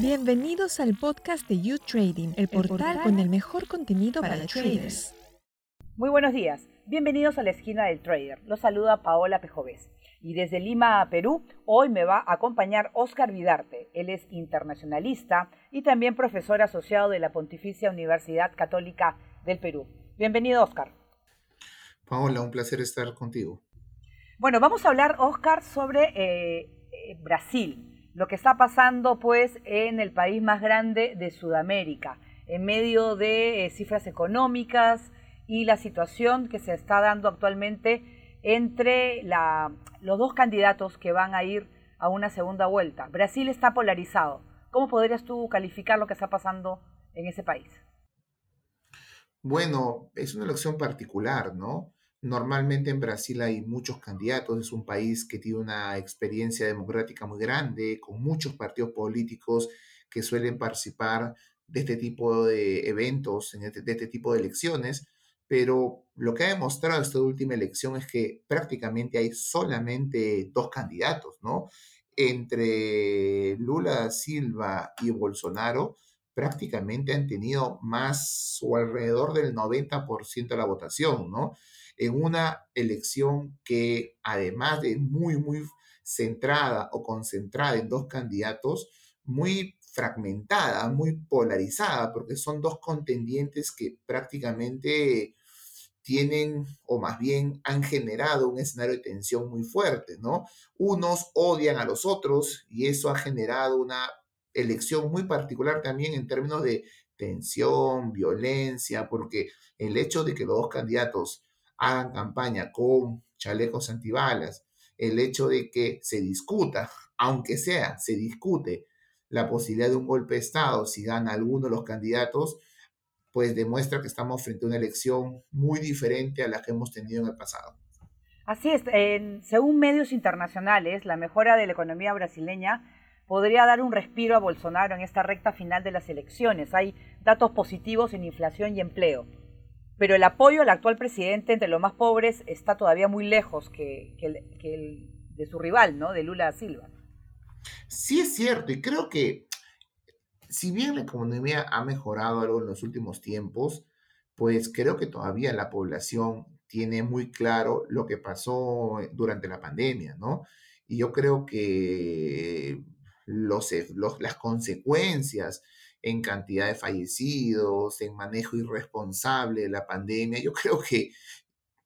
Bienvenidos al podcast de You Trading, el portal con el mejor contenido para, los traders. Muy buenos días. Bienvenidos a la esquina del trader. Los saluda Paola Pejovés. Y desde Lima, Perú, hoy me va a acompañar Oscar Vidarte. Él es internacionalista y también profesor asociado de la Pontificia Universidad Católica del Perú. Bienvenido, Oscar. Paola, un placer estar contigo. Bueno, vamos a hablar, Oscar, sobre eh, eh, Brasil, lo que está pasando pues en el país más grande de Sudamérica, en medio de eh, cifras económicas y la situación que se está dando actualmente entre los dos candidatos que van a ir a una segunda vuelta. Brasil está polarizado. ¿Cómo podrías tú calificar lo que está pasando en ese país? Bueno, es una elección particular, ¿no? Normalmente en Brasil hay muchos candidatos, es un país que tiene una experiencia democrática muy grande, con muchos partidos políticos que suelen participar de este tipo de eventos, este, de este tipo de elecciones pero lo que ha demostrado esta última elección es que prácticamente hay solamente dos candidatos, ¿no? Entre Lula Silva y Bolsonaro, prácticamente han tenido más o alrededor del 90% de la votación, ¿no? En una elección que además de muy, muy centrada o concentrada en dos candidatos, muy fragmentada, muy polarizada, porque son dos contendientes que prácticamente tienen, o más bien han generado un escenario de tensión muy fuerte, ¿no? Unos odian a los otros y eso ha generado una elección muy particular también en términos de tensión, violencia, porque el hecho de que los dos candidatos hagan campaña con chalecos antibalas, el hecho de que se discuta, aunque sea, se discute la posibilidad de un golpe de Estado si gana alguno de los candidatos, pues demuestra que estamos frente a una elección muy diferente a la que hemos tenido en el pasado. Así es, según medios internacionales, la mejora de la economía brasileña podría dar un respiro a Bolsonaro en esta recta final de las elecciones. Hay datos positivos en inflación y empleo, pero el apoyo al actual presidente entre los más pobres está todavía muy lejos que, el, de su rival, ¿no? de Lula Silva. Sí es cierto, y creo que si bien la economía ha mejorado algo en los últimos tiempos, pues creo que todavía la población tiene muy claro lo que pasó durante la pandemia, ¿no? Y yo creo que los, las consecuencias en cantidad de fallecidos, en manejo irresponsable de la pandemia, yo creo que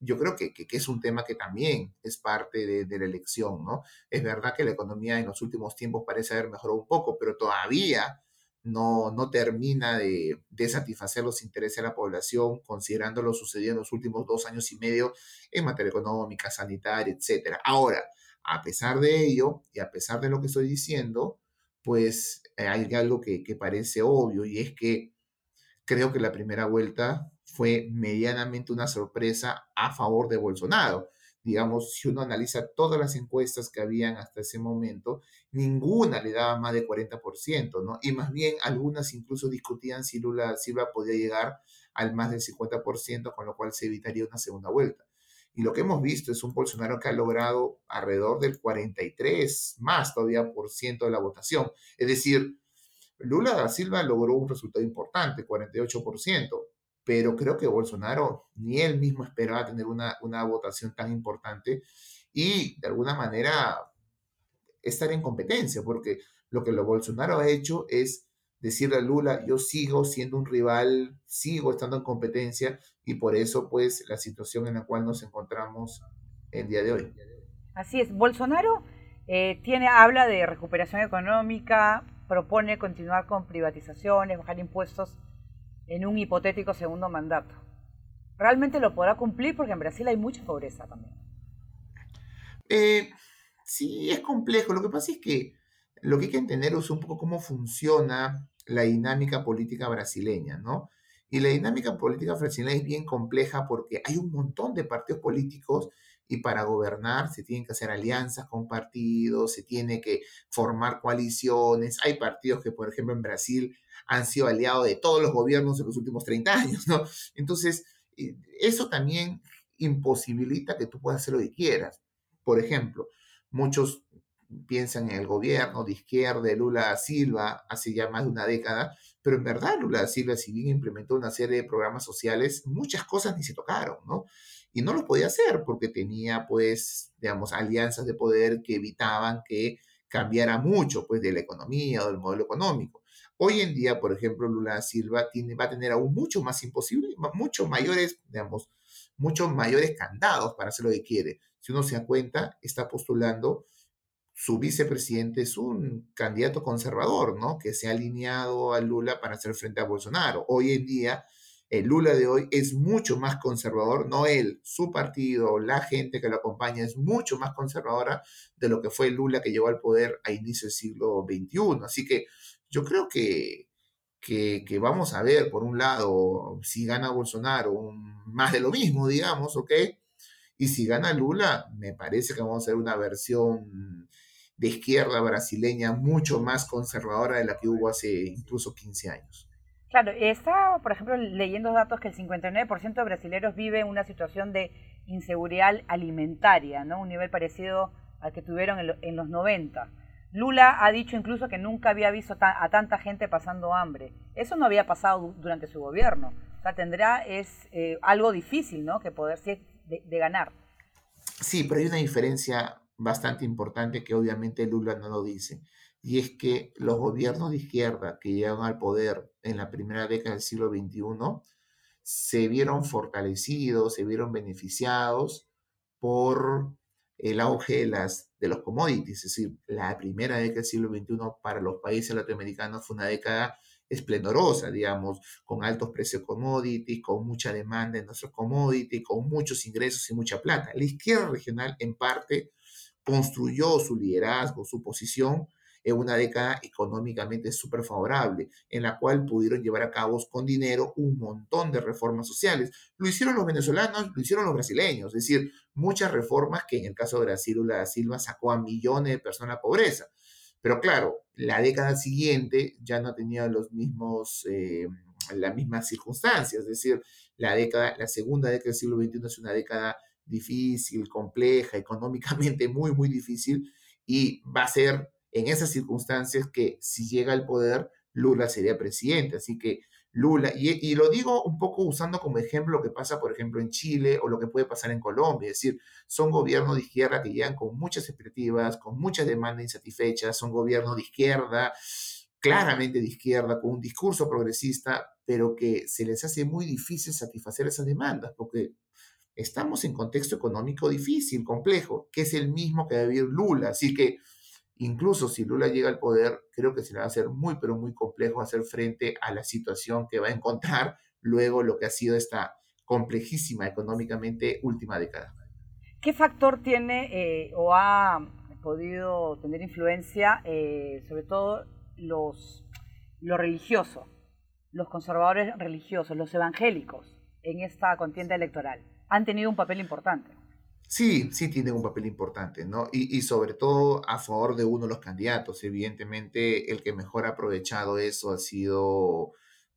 yo creo que, es un tema que también es parte de, de, la elección, ¿no? Es verdad que la economía en los últimos tiempos parece haber mejorado un poco, pero todavía no, no termina de, satisfacer los intereses de la población, considerando lo sucedido en los últimos dos años y medio en materia económica, sanitaria, etc. Ahora, a pesar de ello, y a pesar de lo que estoy diciendo, pues eh, hay algo que, parece obvio, y es que creo que la primera vuelta fue medianamente una sorpresa a favor de Bolsonaro digamos, si uno analiza todas las encuestas que habían hasta ese momento, ninguna le daba más de 40%, ¿no? Y más bien algunas incluso discutían si Lula Silva podía llegar al más del 50%, con lo cual se evitaría una segunda vuelta. Y lo que hemos visto es un Bolsonaro que ha logrado alrededor del 43 más todavía por ciento de la votación. Es decir, Lula da Silva logró un resultado importante, 48%, pero creo que Bolsonaro ni él mismo esperaba tener una, una votación tan importante y de alguna manera estar en competencia, porque lo que lo Bolsonaro ha hecho es decirle a Lula, yo sigo siendo un rival, sigo estando en competencia y por eso pues la situación en la cual nos encontramos el día de hoy. Así es, Bolsonaro eh, tiene, habla de recuperación económica, propone continuar con privatizaciones, bajar impuestos en un hipotético segundo mandato. ¿Realmente lo podrá cumplir? Porque en Brasil hay mucha pobreza también. Eh, sí, es complejo. Lo que pasa es que lo que hay que entender es un poco cómo funciona la dinámica política brasileña, ¿no? Y la dinámica política brasileña es bien compleja porque hay un montón de partidos políticos y para gobernar se tienen que hacer alianzas con partidos, se tiene que formar coaliciones. Hay partidos que, por ejemplo, en Brasil han sido aliados de todos los gobiernos en los últimos 30 años, ¿no? Entonces, eso también imposibilita que tú puedas hacer lo que quieras. Por ejemplo, muchos piensan en el gobierno de izquierda de Lula Silva hace ya más de una década, pero en verdad Lula Silva, si bien implementó una serie de programas sociales, muchas cosas ni se tocaron, ¿no? Y no lo podía hacer porque tenía, pues, digamos, alianzas de poder que evitaban que cambiara mucho, pues, de la economía o del modelo económico. Hoy en día, por ejemplo, Lula Silva tiene, va a tener aún mucho más imposible, mucho mayores, digamos, muchos mayores candados para hacer lo que quiere. Si uno se da cuenta, está postulando, su vicepresidente es un candidato conservador, ¿no? Que se ha alineado a Lula para hacer frente a Bolsonaro. Hoy en día, el Lula de hoy es mucho más conservador, no él, su partido, la gente que lo acompaña es mucho más conservadora de lo que fue el Lula que llegó al poder a inicio del siglo XXI. Así que yo creo que, que, vamos a ver, por un lado, si gana Bolsonaro, más de lo mismo, digamos, ¿ok? Y si gana Lula, me parece que vamos a ver una versión de izquierda brasileña mucho más conservadora de la que hubo hace incluso 15 años. Claro, está, por ejemplo, leyendo datos que el 59% de brasileños vive una situación de inseguridad alimentaria, ¿no? Un nivel parecido al que tuvieron en, los 90. Lula ha dicho incluso que nunca había visto a tanta gente pasando hambre. Eso no había pasado durante su gobierno. O sea, tendrá es eh, algo difícil, ¿no? Que poder de, de ganar. Sí, pero hay una diferencia bastante importante que obviamente Lula no lo dice y es que los gobiernos de izquierda que llegan al poder en la primera década del siglo XXI se vieron fortalecidos, se vieron beneficiados por el auge de, las, de los commodities, es decir, la primera década del siglo XXI para los países latinoamericanos fue una década esplendorosa, digamos, con altos precios commodities, con mucha demanda en nuestros commodities, con muchos ingresos y mucha plata. La izquierda regional, en parte, construyó su liderazgo, su posición en una década económicamente súper favorable, en la cual pudieron llevar a cabo con dinero un montón de reformas sociales. Lo hicieron los venezolanos, lo hicieron los brasileños, es decir, muchas reformas que en el caso de Brasil, da Silva sacó a millones de personas a pobreza. Pero claro, la década siguiente ya no tenía los mismos, eh, las mismas circunstancias, es decir, la década, la segunda década del siglo XXI es una década difícil, compleja, económicamente muy, muy difícil, y va a ser en esas circunstancias que si llega al poder, Lula sería presidente. Así que Lula, y, lo digo un poco usando como ejemplo lo que pasa, por ejemplo, en Chile o lo que puede pasar en Colombia, es decir, son gobiernos de izquierda que llegan con muchas expectativas, con muchas demandas insatisfechas, son gobiernos de izquierda, claramente de izquierda, con un discurso progresista, pero que se les hace muy difícil satisfacer esas demandas, porque estamos en contexto económico difícil, complejo, que es el mismo que debe vivir Lula. Así que Incluso si Lula llega al poder, creo que se le va a hacer muy, pero muy complejo hacer frente a la situación que va a encontrar luego lo que ha sido esta complejísima económicamente última década. ¿Qué factor tiene eh, o ha podido tener influencia, eh, sobre todo los, lo religioso, los conservadores religiosos, los evangélicos en esta contienda electoral? Han tenido un papel importante. Sí, sí tiene un papel importante, ¿no? Y, sobre todo a favor de uno de los candidatos. Evidentemente, el que mejor ha aprovechado eso ha sido,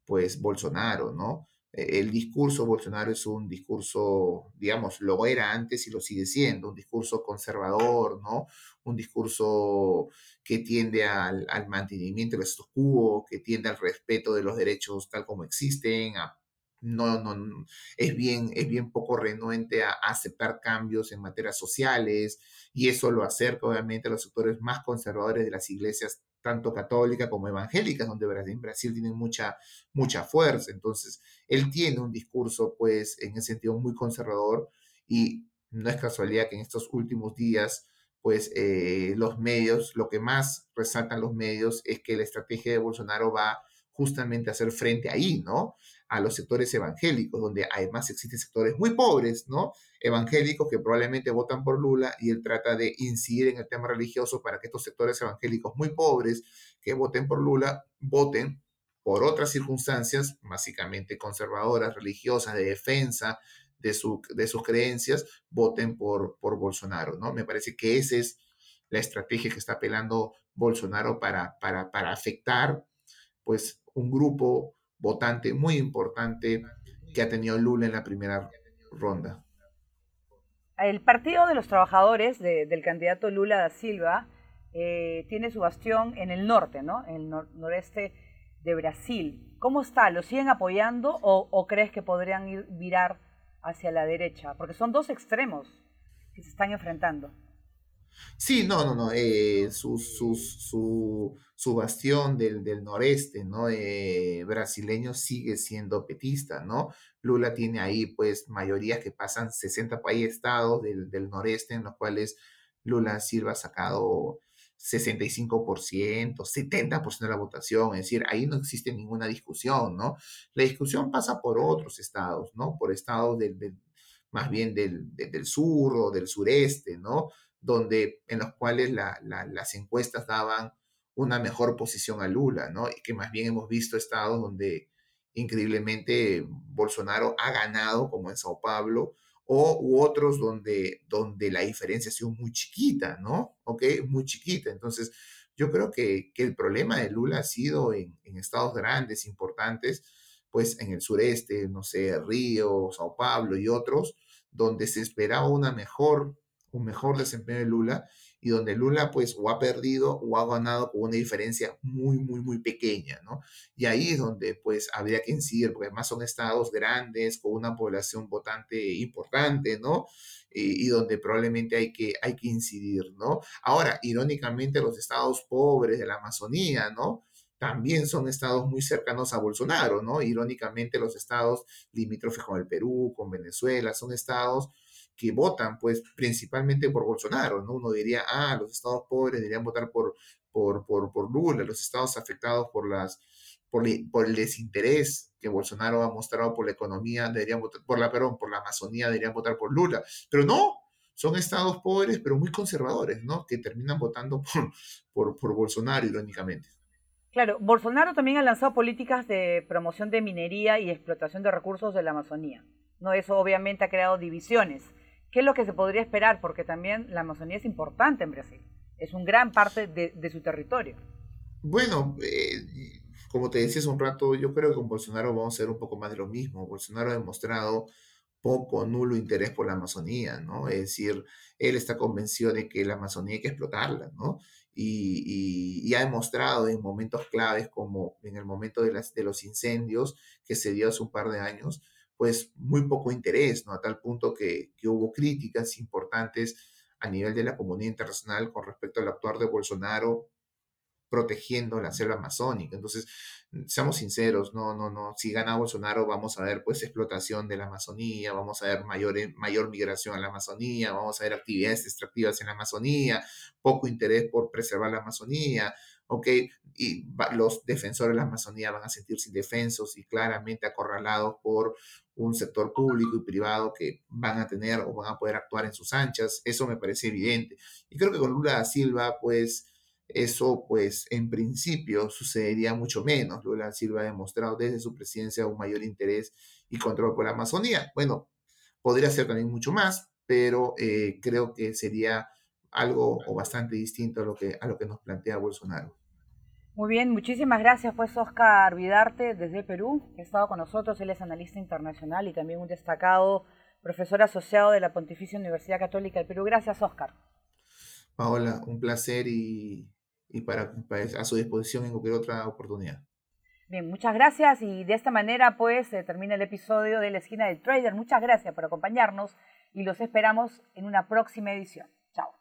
pues, Bolsonaro, ¿no? E, el discurso Bolsonaro es un discurso, digamos, lo era antes y lo sigue siendo, un discurso conservador, ¿no? Un discurso que tiende al, al mantenimiento del status quo, que tiende al respeto de los derechos tal como existen, a no, no, es bien, es bien poco renuente a, aceptar cambios en materias sociales y eso lo acerca obviamente a los sectores más conservadores de las iglesias, tanto católicas como evangélicas, donde en Brasil tienen mucha, mucha fuerza. Entonces, él tiene un discurso, pues, en ese sentido muy conservador y no es casualidad que en estos últimos días, pues, eh, los medios, lo que más resaltan los medios es que la estrategia de Bolsonaro va justamente a hacer frente ahí, ¿no? A los sectores evangélicos, donde además existen sectores muy pobres, ¿no? Evangélicos que probablemente votan por Lula y él trata de incidir en el tema religioso para que estos sectores evangélicos muy pobres que voten por Lula voten por otras circunstancias, básicamente conservadoras, religiosas, de defensa de, su, de sus creencias, voten por, por Bolsonaro, ¿no? Me parece que esa es la estrategia que está apelando Bolsonaro para, para, para afectar, pues, un grupo votante muy importante que ha tenido Lula en la primera ronda. El Partido de los Trabajadores del candidato Lula da Silva eh, tiene su bastión en el norte, ¿no? En el noreste de Brasil. ¿Cómo está? ¿Lo siguen apoyando o, crees que podrían ir virar hacia la derecha? Porque son dos extremos que se están enfrentando. Sí, no, no, no. Eh, su, su, su, su, bastión del, del noreste, ¿no? Eh, brasileño sigue siendo petista, ¿no? Lula tiene ahí, pues, mayorías que pasan 60 países estados del, del noreste, en los cuales Lula Silva ha sacado 65%, 70% de la votación, es decir, ahí no existe ninguna discusión, ¿no? La discusión pasa por otros estados, ¿no? Por estados del, más bien del, del, sur o del sureste, ¿no? Donde, en los cuales las encuestas daban una mejor posición a Lula, ¿no? Y que más bien hemos visto estados donde increíblemente Bolsonaro ha ganado, como en Sao Paulo, o u otros donde, donde la diferencia ha sido muy chiquita, ¿no? ¿Ok? Muy chiquita. Entonces, yo creo que, que el problema de Lula ha sido en, en, estados grandes, importantes, pues en el sureste, no sé, Río, Sao Paulo y otros, donde se esperaba una mejor, un mejor desempeño de Lula y donde Lula pues o ha perdido o ha ganado con una diferencia muy, muy, muy pequeña, ¿no? Y ahí es donde pues habría que incidir, porque además son estados grandes, con una población votante importante, ¿no? Y, y, donde probablemente hay que, hay que incidir, ¿no? Ahora, irónicamente, los estados pobres de la Amazonía, ¿no? También son estados muy cercanos a Bolsonaro, ¿no? Irónicamente, los estados limítrofes con el Perú, con Venezuela, son estados que votan, pues, principalmente por Bolsonaro, ¿no? Uno diría, ah, los estados pobres deberían votar por, por, por, por Lula, los estados afectados por las por, por, el desinterés que Bolsonaro ha mostrado por la economía, deberían votar, por la, perdón, por la Amazonía, deberían votar por Lula. Pero no, son estados pobres, pero muy conservadores, ¿no? Que terminan votando por, por, por Bolsonaro, irónicamente. Claro, Bolsonaro también ha lanzado políticas de promoción de minería y explotación de recursos de la Amazonía. No, eso obviamente ha creado divisiones. ¿Qué es lo que se podría esperar? Porque también la Amazonía es importante en Brasil, es un gran parte de, su territorio. Bueno, eh, como te decía hace un rato, yo creo que con Bolsonaro vamos a hacer un poco más de lo mismo. Bolsonaro ha demostrado poco, nulo interés por la Amazonía, ¿no? Es decir, él está convencido de que la Amazonía hay que explotarla, ¿no? Y, ha demostrado en momentos claves como en el momento de, las, de los incendios que se dio hace un par de años, pues muy poco interés, ¿no? A tal punto que, que hubo críticas importantes a nivel de la comunidad internacional con respecto al actuar de Bolsonaro protegiendo la selva amazónica. Entonces, seamos sinceros, no, no, no, si gana Bolsonaro vamos a ver pues explotación de la Amazonía, vamos a ver mayor, mayor migración a la Amazonía, vamos a ver actividades extractivas en la Amazonía, poco interés por preservar la Amazonía, ¿ok? Y los defensores de la Amazonía van a sentirse indefensos y claramente acorralados por un sector público y privado que van a tener o van a poder actuar en sus anchas. Eso me parece evidente. Y creo que con Lula da Silva, pues, eso, pues, en principio sucedería mucho menos. Lula da Silva ha demostrado desde su presidencia un mayor interés y control por la Amazonía. Bueno, podría ser también mucho más, pero eh, creo que sería algo o bastante distinto a lo que, a lo que nos plantea Bolsonaro. Muy bien, muchísimas gracias, pues Oscar Vidarte desde Perú, que ha estado con nosotros, él es analista internacional y también un destacado profesor asociado de la Pontificia Universidad Católica del Perú. Gracias, Oscar. Paola, un placer y, para, a su disposición en cualquier otra oportunidad. Bien, muchas gracias y de esta manera pues se termina el episodio de la esquina del trader. Muchas gracias por acompañarnos y los esperamos en una próxima edición. Chao.